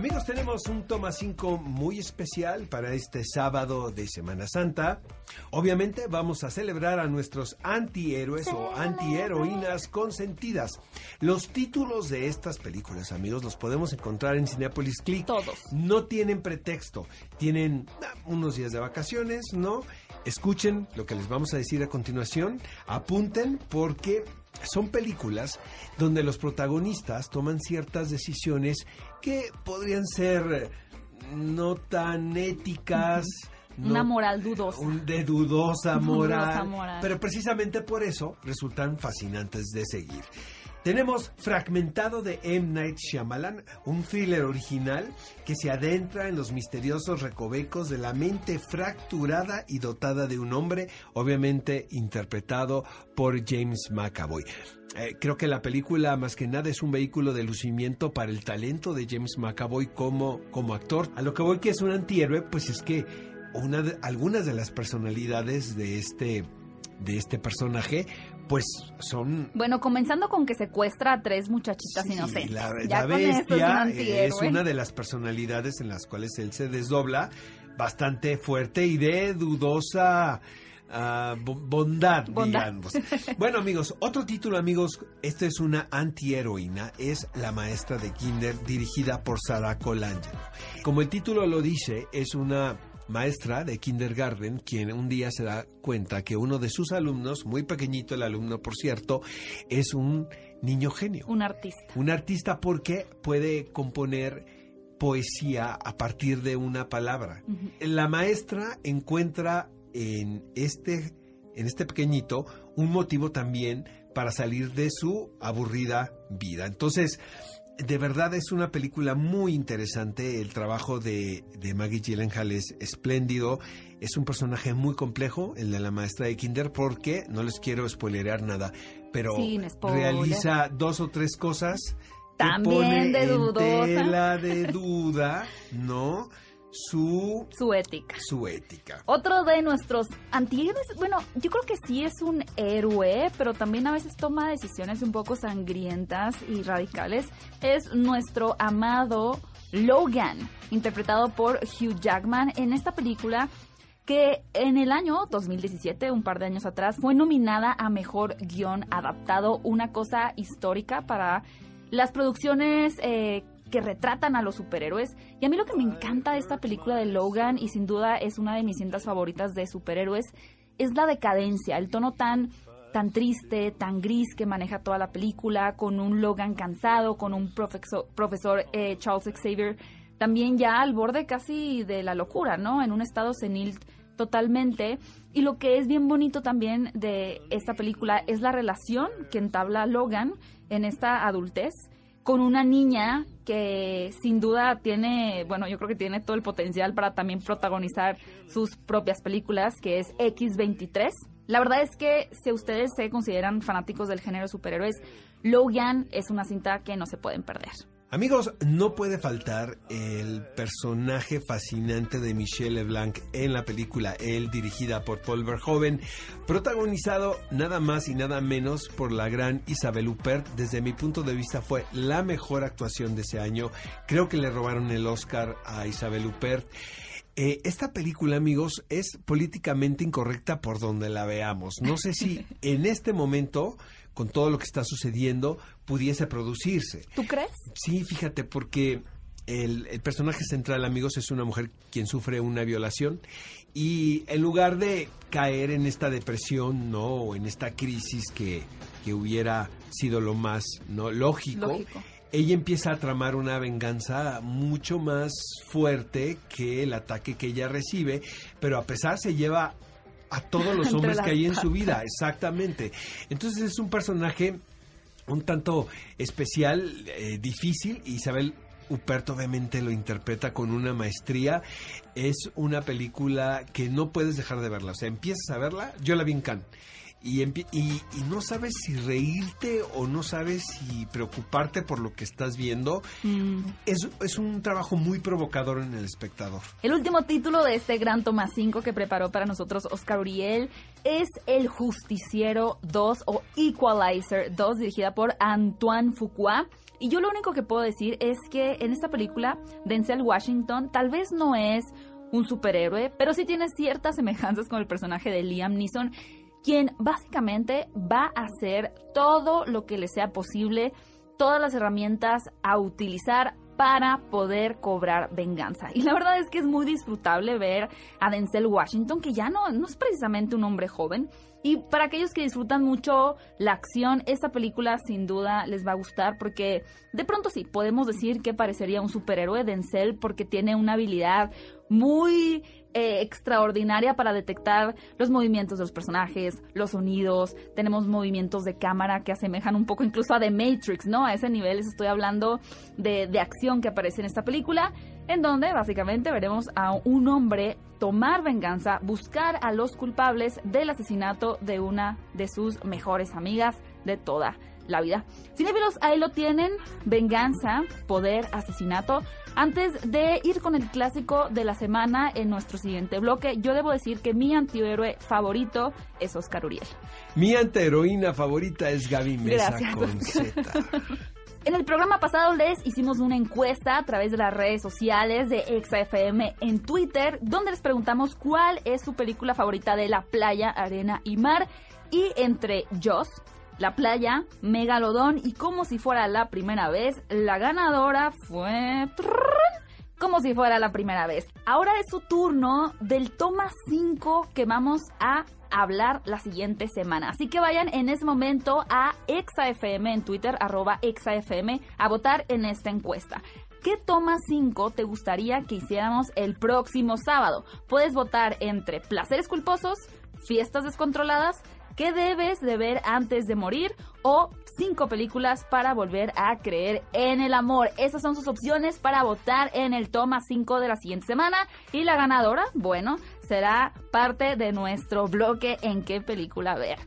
Amigos, tenemos un toma 5 muy especial para este sábado de Semana Santa. Obviamente vamos a celebrar a nuestros antihéroes o antiheroínas consentidas. Los títulos de estas películas, amigos, los podemos encontrar en Cinepolis Click. Todos. No tienen pretexto. Tienen ah, unos días de vacaciones, ¿no? Escuchen lo que les vamos a decir a continuación. Apunten porque son películas donde los protagonistas toman ciertas decisiones que podrían ser no tan éticas. no- Una moral dudosa. un- de dudosa moral, Dudosa moral. Pero precisamente por eso resultan fascinantes de seguir. Tenemos Fragmentado de M. Night Shyamalan, un thriller original que se adentra en los misteriosos recovecos de la mente fracturada y dotada de un hombre, obviamente interpretado por James McAvoy. Eh, creo que la película más que nada es un vehículo de lucimiento para el talento de James McAvoy como, como actor. A lo que voy que es un antihéroe, pues es que algunas de las personalidades de este, de este personaje, pues son Bueno, comenzando con que secuestra a tres muchachitas Sí, inocentes. La, ya la con esto es un bestia es una de las personalidades en las cuales él se desdobla bastante fuerte y de dudosa ah, bo- bondad, Bondad. digamos. Bueno, amigos, otro título, amigos, esta es una antiheroína, es La maestra de Kinder, dirigida por Sara Colangelo. Como el título lo dice, es una maestra de kindergarten quien un día se da cuenta que uno de sus alumnos, muy pequeñito el alumno por cierto, es un niño genio. Un artista. Un artista porque puede componer poesía a partir de una palabra. La maestra encuentra en este, en este pequeñito un motivo también para salir de su aburrida vida. Entonces, de verdad es una película muy interesante. El trabajo de, de Maggie Gyllenhaal es espléndido. Es un personaje muy complejo, el de la maestra de Kinder, porque no les quiero spoilerear nada, pero realiza dos o tres cosas que También pone de en dudosa. tela de duda, ¿no? Su, Su ética. su ética. Otro de nuestros antihéroes, bueno, yo creo que sí es un héroe, pero también a veces toma decisiones un poco sangrientas y radicales, es nuestro amado Logan, interpretado por Hugh Jackman en esta película que en el año 2017, un par de años atrás, fue nominada a Mejor Guión Adaptado, una cosa histórica para las producciones eh, que retratan a los superhéroes. Y a mí lo que me encanta de esta película de Logan, y sin duda es una de mis cintas favoritas de superhéroes, es la decadencia, el tono tan tan triste, tan gris que maneja toda la película, con un Logan cansado, con un profesor, profesor eh, Charles Xavier también ya al borde casi de la locura, ¿no? En un estado senil totalmente. Y lo que es bien bonito también de esta película es la relación que entabla Logan en esta adultez con una niña que sin duda tiene, bueno, yo creo que tiene todo el potencial para también protagonizar sus propias películas, que es X23. La verdad es que si ustedes se consideran fanáticos del género superhéroes, Logan es una cinta que no se pueden perder. Amigos, no puede faltar el personaje fascinante de Michelle LeBlanc en la película El, dirigida por Paul Verhoeven, protagonizado nada más y nada menos por la gran Isabel Huppert. Desde mi punto de vista fue la mejor actuación de ese año. Creo que le robaron el Oscar a Isabel Huppert. Eh, esta película, amigos, es políticamente incorrecta por donde la veamos. No sé si en este momento, con todo lo que está sucediendo, pudiese producirse. ¿Tú crees? Sí, fíjate, porque el, el personaje central, amigos, es una mujer quien sufre una violación y en lugar de caer en esta depresión, ¿no? O en esta crisis que, que hubiera sido lo más ¿no? lógico, Lógico. Ella empieza a tramar una venganza mucho más fuerte que el ataque que ella recibe, pero a pesar se lleva a todos los hombres que hay en su vida, exactamente. Entonces es un personaje un tanto especial, eh, difícil. Isabel Huppert obviamente lo interpreta con una maestría. Es una película que no puedes dejar de verla. O sea, empiezas a verla. Yo la vi en Cannes. Y, empie- y, y no sabes si reírte o no sabes si preocuparte por lo que estás viendo. Mm. Es, es un trabajo muy provocador en el espectador. El último título de este gran toma 5 que preparó para nosotros Oscar Uriel es El Justiciero 2 o Equalizer 2, dirigida por Antoine Fuqua. Y yo lo único que puedo decir es que en esta película, Denzel Washington tal vez no es un superhéroe, pero sí tiene ciertas semejanzas con el personaje de Liam Neeson, quien básicamente va a hacer todo lo que le sea posible, todas las herramientas a utilizar para poder cobrar venganza. Y la verdad es que es muy disfrutable ver a Denzel Washington, que ya no, no es precisamente un hombre joven. Y para aquellos que disfrutan mucho la acción, esta película sin duda les va a gustar porque de pronto sí, podemos decir que parecería un superhéroe Denzel porque tiene una habilidad muy eh, extraordinaria para detectar los movimientos de los personajes, los sonidos, tenemos movimientos de cámara que asemejan un poco incluso a The Matrix, ¿no? A ese nivel les estoy hablando de, de acción que aparece en esta película, en donde básicamente veremos a un hombre tomar venganza, buscar a los culpables del asesinato de una de sus mejores amigas de toda la vida. Cinéfilos, ahí lo tienen, venganza, poder, asesinato. Antes de ir con el clásico de la semana en nuestro siguiente bloque, yo debo decir que mi antihéroe favorito es Oscar Uriel. Mi antiheroína favorita es Gaby Mesa Gracias, con Oscar. Z. En el programa pasado les hicimos una encuesta a través de las redes sociales de ExaFM en Twitter, donde les preguntamos cuál es su película favorita de la playa, arena y mar. Y entre Joss, la playa, Megalodón y como si fuera la primera vez, la ganadora fue... Como si fuera la primera vez. Ahora es su turno del toma 5 que vamos a hablar la siguiente semana. Así que vayan en ese momento a ExaFM en Twitter, arroba ExaFM, a votar en esta encuesta. ¿Qué toma 5 te gustaría que hiciéramos el próximo sábado? Puedes votar entre placeres culposos, fiestas descontroladas, qué debes de ver antes de morir o cinco películas para volver a creer en el amor. Esas son sus opciones para votar en el toma 5 de la siguiente semana. Y la ganadora, bueno, será parte de nuestro bloque en qué película ver.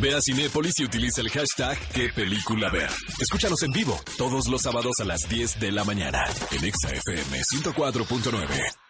Ve a Cinépolis y utiliza el hashtag qué película ver. Escúchanos en vivo todos los sábados a las 10 de la mañana en Exa FM 104.9.